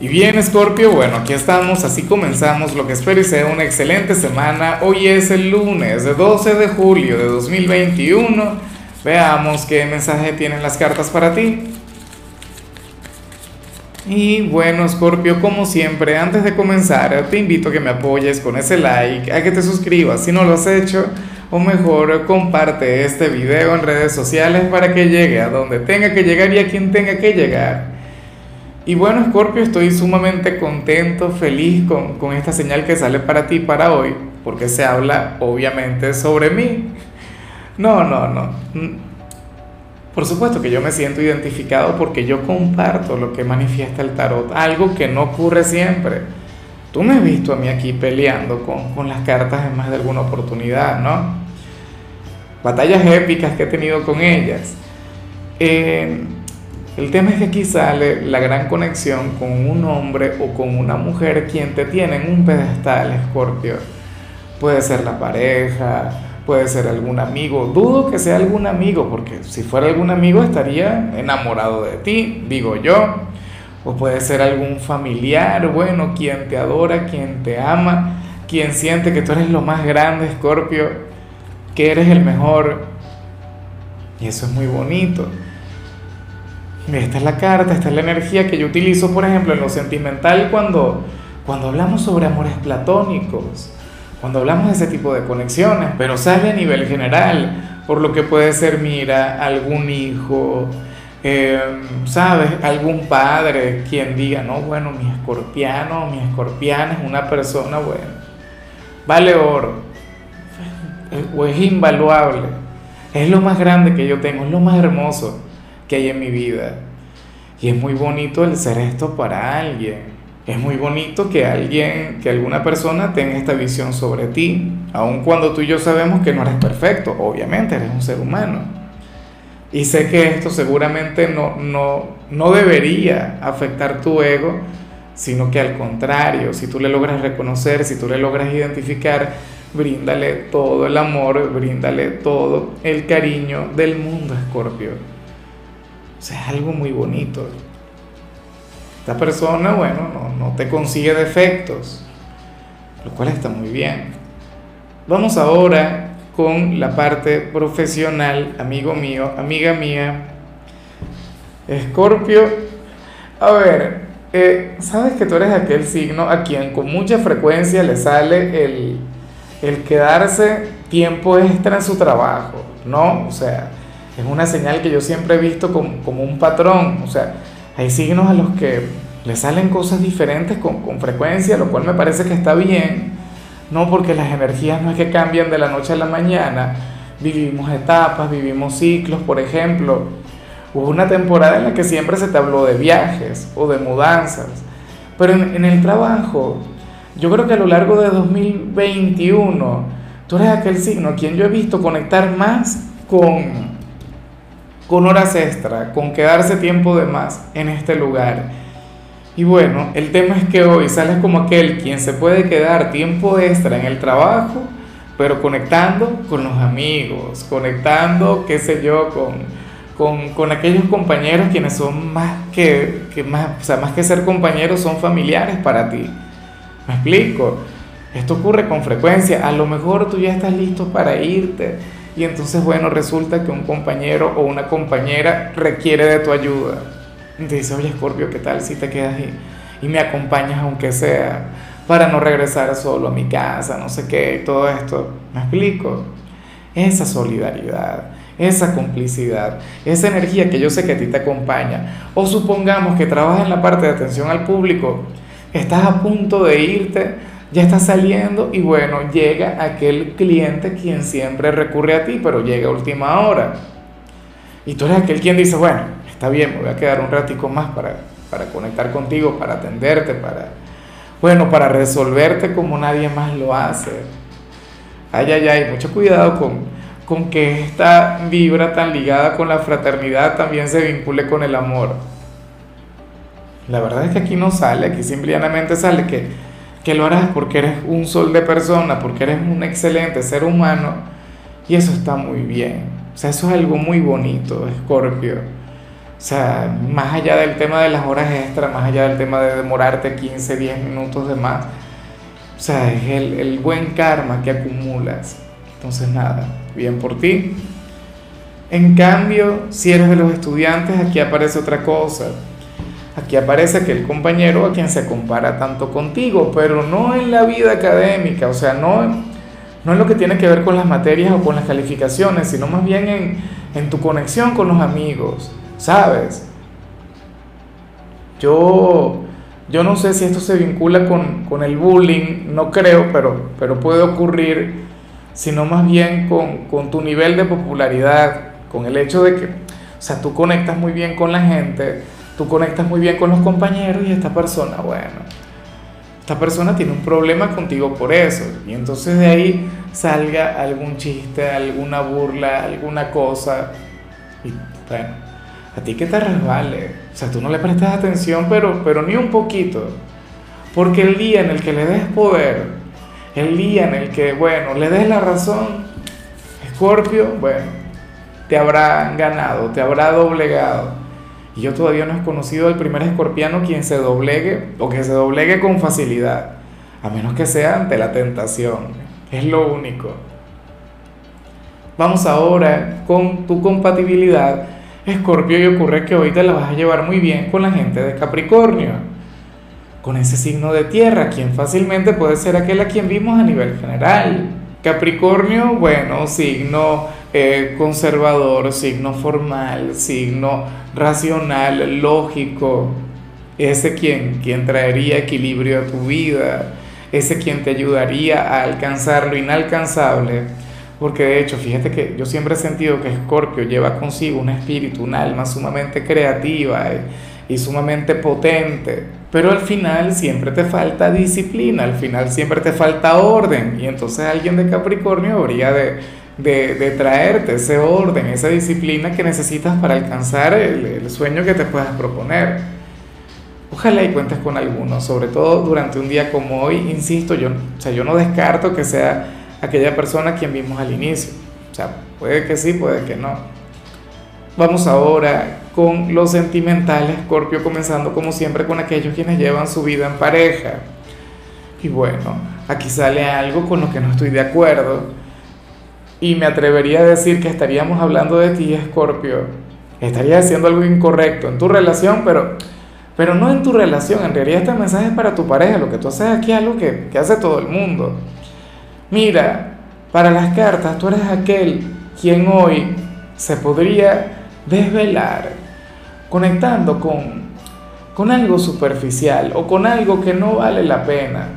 Y bien, Scorpio, bueno, aquí estamos, así comenzamos lo que espero y sea una excelente semana. Hoy es el lunes 12 de julio de 2021. Veamos qué mensaje tienen las cartas para ti. Y bueno, Scorpio, como siempre, antes de comenzar, te invito a que me apoyes con ese like, a que te suscribas si no lo has hecho, o mejor, comparte este video en redes sociales para que llegue a donde tenga que llegar y a quien tenga que llegar. Y bueno, Scorpio, estoy sumamente contento, feliz con, con, esta señal que sale para ti para hoy, porque se habla obviamente sobre mí. No, no, no. Por supuesto que yo me siento identificado porque yo comparto lo que manifiesta el tarot, algo que no ocurre siempre. Tú me has visto a mí aquí peleando con, con las cartas en más de alguna oportunidad, ¿no? Batallas épicas que he tenido con ellas. Eh, el tema es que aquí sale la gran conexión con un hombre o con una mujer quien te tiene en un pedestal, Escorpio. Puede ser la pareja, puede ser algún amigo. Dudo que sea algún amigo, porque si fuera algún amigo estaría enamorado de ti, digo yo. O puede ser algún familiar, bueno, quien te adora, quien te ama, quien siente que tú eres lo más grande, Escorpio, que eres el mejor. Y eso es muy bonito. Esta es la carta, esta es la energía que yo utilizo, por ejemplo, en lo sentimental cuando, cuando hablamos sobre amores platónicos, cuando hablamos de ese tipo de conexiones, pero sale a nivel general, por lo que puede ser, mira, algún hijo, eh, ¿sabes? Algún padre quien diga, no, bueno, mi escorpiano, mi escorpiana es una persona, bueno, vale oro, o es invaluable, es lo más grande que yo tengo, es lo más hermoso que hay en mi vida. Y es muy bonito el ser esto para alguien. Es muy bonito que alguien, que alguna persona tenga esta visión sobre ti, aun cuando tú y yo sabemos que no eres perfecto, obviamente eres un ser humano. Y sé que esto seguramente no, no, no debería afectar tu ego, sino que al contrario, si tú le logras reconocer, si tú le logras identificar, bríndale todo el amor, bríndale todo el cariño del mundo, Escorpio. O sea, es algo muy bonito. Esta persona, bueno, no, no te consigue defectos, lo cual está muy bien. Vamos ahora con la parte profesional, amigo mío, amiga mía. Escorpio, a ver, eh, sabes que tú eres aquel signo a quien con mucha frecuencia le sale el, el quedarse tiempo extra en su trabajo, ¿no? O sea, es una señal que yo siempre he visto como, como, un patrón. O sea, hay signos a los que le salen cosas diferentes con, con, frecuencia, lo cual me parece que está bien. No porque las energías no es que cambian de la noche a la mañana. Vivimos etapas, vivimos ciclos, por ejemplo. Hubo una temporada en la que siempre se te habló de viajes o de mudanzas. Pero en, en el trabajo, yo creo que a lo largo de 2021, tú eres aquel signo a quien yo he visto conectar más con con horas extra, con quedarse tiempo de más en este lugar. Y bueno, el tema es que hoy sales como aquel quien se puede quedar tiempo extra en el trabajo, pero conectando con los amigos, conectando, qué sé yo, con, con, con aquellos compañeros quienes son más que, que, más, o sea, más que ser compañeros, son familiares para ti. ¿Me explico? Esto ocurre con frecuencia. A lo mejor tú ya estás listo para irte y entonces, bueno, resulta que un compañero o una compañera requiere de tu ayuda. Y te dice, oye, Scorpio, ¿qué tal si te quedas ahí y me acompañas aunque sea para no regresar solo a mi casa, no sé qué, todo esto? ¿Me explico? Esa solidaridad, esa complicidad, esa energía que yo sé que a ti te acompaña. O supongamos que trabajas en la parte de atención al público, estás a punto de irte ya está saliendo y bueno, llega aquel cliente quien siempre recurre a ti, pero llega a última hora. Y tú eres aquel quien dice, bueno, está bien, me voy a quedar un ratico más para, para conectar contigo, para atenderte, para, bueno, para resolverte como nadie más lo hace. Ay, ay, ay, mucho cuidado con, con que esta vibra tan ligada con la fraternidad también se vincule con el amor. La verdad es que aquí no sale, aquí simplemente sale que que lo harás porque eres un sol de persona, porque eres un excelente ser humano y eso está muy bien. O sea, eso es algo muy bonito, Escorpio. O sea, más allá del tema de las horas extras, más allá del tema de demorarte 15, 10 minutos de más, o sea, es el, el buen karma que acumulas. Entonces, nada, bien por ti. En cambio, si eres de los estudiantes, aquí aparece otra cosa. Aquí aparece que el compañero a quien se compara tanto contigo, pero no en la vida académica, o sea, no, no en lo que tiene que ver con las materias o con las calificaciones, sino más bien en, en tu conexión con los amigos, ¿sabes? Yo, yo no sé si esto se vincula con, con el bullying, no creo, pero, pero puede ocurrir, sino más bien con, con tu nivel de popularidad, con el hecho de que, o sea, tú conectas muy bien con la gente, tú conectas muy bien con los compañeros y esta persona, bueno, esta persona tiene un problema contigo por eso. Y entonces de ahí salga algún chiste, alguna burla, alguna cosa. Y bueno, a ti que te resbale. O sea, tú no le prestas atención, pero, pero ni un poquito. Porque el día en el que le des poder, el día en el que, bueno, le des la razón, Escorpio, bueno, te habrá ganado, te habrá doblegado. Y yo todavía no he conocido al primer escorpiano quien se doblegue o que se doblegue con facilidad, a menos que sea ante la tentación. Es lo único. Vamos ahora con tu compatibilidad, Escorpio, y ocurre que hoy te la vas a llevar muy bien con la gente de Capricornio, con ese signo de tierra, quien fácilmente puede ser aquel a quien vimos a nivel general. Capricornio, bueno, signo eh, conservador, signo formal, signo racional, lógico, ese quien, quien traería equilibrio a tu vida, ese quien te ayudaría a alcanzar lo inalcanzable. Porque de hecho, fíjate que yo siempre he sentido que Escorpio lleva consigo un espíritu, un alma sumamente creativa y, y sumamente potente. Pero al final siempre te falta disciplina, al final siempre te falta orden. Y entonces alguien de Capricornio habría de, de, de traerte ese orden, esa disciplina que necesitas para alcanzar el, sueño que te puedas proponer. Ojalá y cuentes con alguno, sobre todo durante un día como hoy, insisto, yo, o sea, yo no descarto que sea aquella persona quien vimos al inicio. O sea, puede que sí, puede que no. Vamos ahora con lo sentimental, Scorpio, comenzando como siempre con aquellos quienes llevan su vida en pareja. Y bueno, aquí sale algo con lo que no estoy de acuerdo. Y me atrevería a decir que estaríamos hablando de ti, Scorpio. Estarías haciendo algo incorrecto en tu relación, pero pero no en tu relación, en realidad este mensaje es para tu pareja, lo que tú haces aquí es algo que, que hace todo el mundo. Mira, para las cartas tú eres aquel quien hoy se podría desvelar conectando con, con algo superficial o con algo que no vale la pena.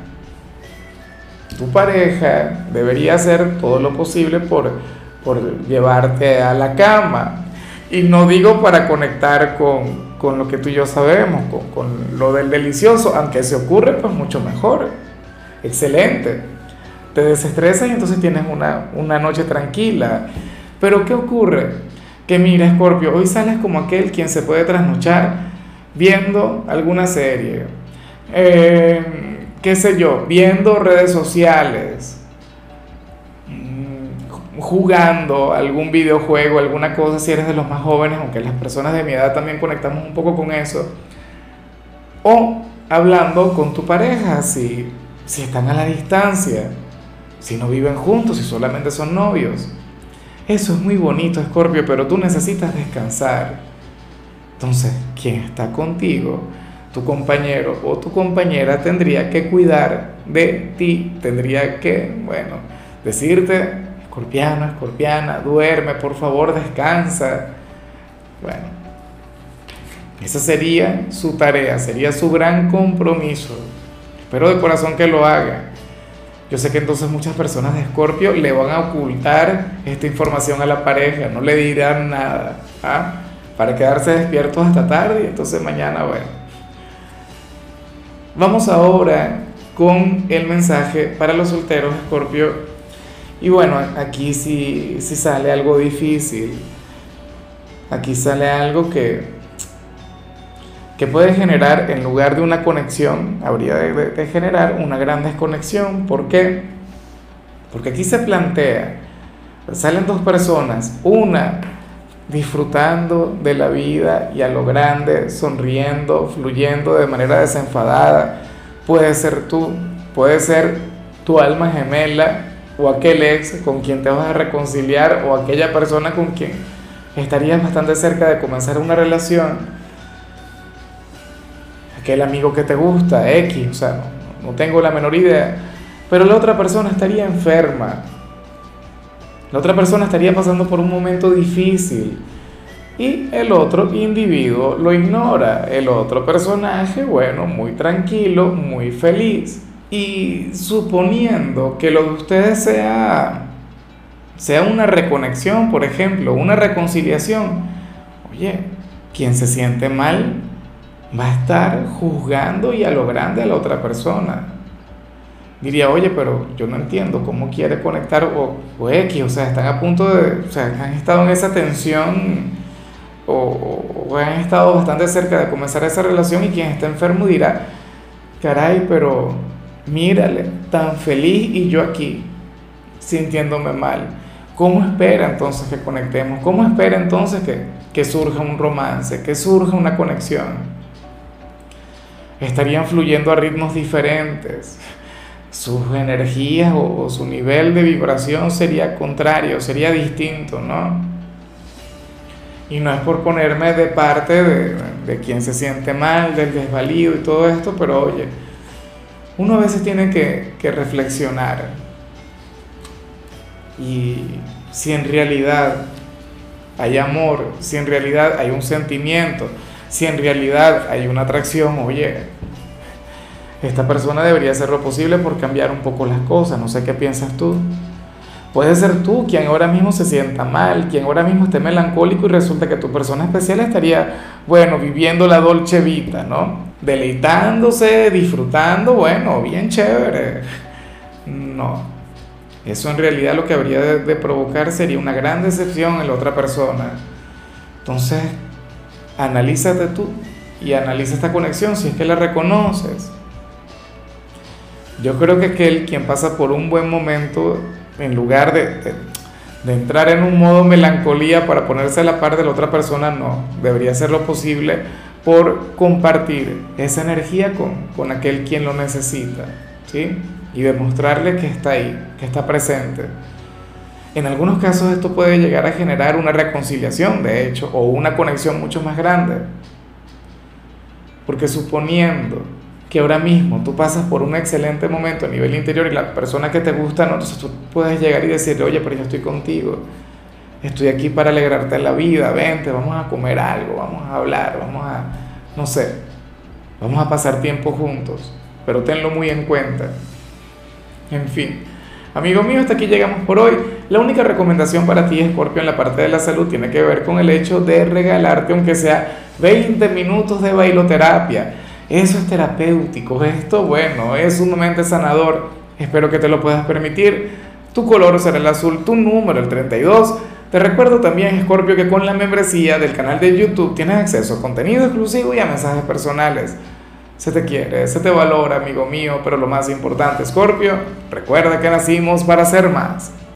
Tu pareja debería hacer todo lo posible por, por llevarte a la cama. Y no digo para conectar con, con lo que tú y yo sabemos, con, lo del delicioso, aunque se ocurre, pues mucho mejor. Excelente. Te desestresas y entonces tienes una, una noche tranquila. Pero ¿qué ocurre? Que mira, Scorpio, hoy sales como aquel quien se puede trasnochar viendo alguna serie. Eh, qué sé yo, viendo redes sociales, jugando algún videojuego, alguna cosa, si eres de los más jóvenes, aunque las personas de mi edad también conectamos un poco con eso, o hablando con tu pareja, si, si están a la distancia, si no viven juntos, si solamente son novios. Eso es muy bonito, Scorpio, pero tú necesitas descansar. Entonces, quien está contigo, tu compañero o tu compañera, tendría que cuidar de ti, tendría que, bueno, decirte escorpiano, escorpiana, duerme, por favor, descansa. Bueno, esa sería su tarea, sería su gran compromiso. Espero de corazón que lo haga. Yo sé que entonces muchas personas de Escorpio le van a ocultar esta información a la pareja, no le dirán nada, ¿ah? para quedarse despiertos hasta tarde y entonces mañana, bueno. Vamos ahora con el mensaje para los solteros Escorpio y bueno, aquí sí, sale algo difícil. Aquí sale algo que, que puede generar, en lugar de una conexión, habría de, generar una gran desconexión. ¿Por qué? Porque aquí se plantea, salen dos personas, una disfrutando de la vida y a lo grande, sonriendo, fluyendo de manera desenfadada. Puede ser tú, puede ser tu alma gemela o aquel ex con quien te vas a reconciliar o aquella persona con quien estarías bastante cerca de comenzar una relación aquel amigo que te gusta, X, o sea, no, tengo la menor idea, pero la otra persona estaría enferma, la otra persona estaría pasando por un momento difícil y el otro individuo lo ignora, el otro personaje, bueno, muy tranquilo, muy feliz. Y suponiendo que lo de ustedes sea, sea una reconexión, por ejemplo, una reconciliación, oye, quien se siente mal va a estar juzgando y a lo grande a la otra persona. Diría, oye, pero yo no entiendo cómo quiere conectar o, o X, o sea, están a punto de, o sea, han estado en esa tensión o, o, han estado bastante cerca de comenzar esa relación y quien está enfermo dirá, caray, pero mírale, tan feliz y yo aquí, sintiéndome mal. ¿Cómo espera entonces que conectemos? ¿Cómo espera entonces que, que surja un romance, que surja una conexión? estarían fluyendo a ritmos diferentes. Sus energías o, su nivel de vibración sería contrario, sería distinto, ¿no? Y no es por ponerme de parte de, quien se siente mal, del desvalido y todo esto, pero oye, uno a veces tiene que, que reflexionar. Y si en realidad hay amor, si en realidad hay un sentimiento, si en realidad hay una atracción, oye, esta persona debería hacer lo posible por cambiar un poco las cosas, no sé qué piensas tú. Puede ser tú quien ahora mismo se sienta mal, quien ahora mismo esté melancólico y resulta que tu persona especial estaría, bueno, viviendo la dolce vita, ¿no? Deleitándose, disfrutando, bueno, bien chévere. No, eso en realidad lo que habría de, de provocar sería una gran decepción en la otra persona. Entonces, analízate tú y analiza esta conexión si es que la reconoces. Yo creo que aquel quien pasa por un buen momento, en lugar de, entrar en un modo melancolía para ponerse a la par de la otra persona, no, debería hacer lo posible por compartir esa energía con, con aquel quien lo necesita, ¿sí? Y demostrarle que está ahí, que está presente. En algunos casos esto puede llegar a generar una reconciliación, de hecho, o una conexión mucho más grande. Porque suponiendo que ahora mismo tú pasas por un excelente momento a nivel interior y la persona que te gusta, no, entonces tú puedes llegar y decirle, oye, pero yo estoy contigo, estoy aquí para alegrarte la vida, vente, vamos a comer algo, vamos a hablar, vamos a, no sé, vamos a pasar tiempo juntos, pero tenlo muy en cuenta. En fin. Amigo mío, hasta aquí llegamos por hoy. La única recomendación para ti, Scorpio, en la parte de la salud tiene que ver con el hecho de regalarte, aunque sea 20 minutos de bailoterapia. Eso es terapéutico. Esto, bueno, es sumamente sanador. Espero que te lo puedas permitir. Tu color será el azul, tu número el 32. Te recuerdo también, Scorpio, que con la membresía del canal de YouTube tienes acceso a contenido exclusivo y a mensajes personales. Se te quiere, se te valora, amigo mío, pero lo más importante, Scorpio, recuerda que nacimos para ser más.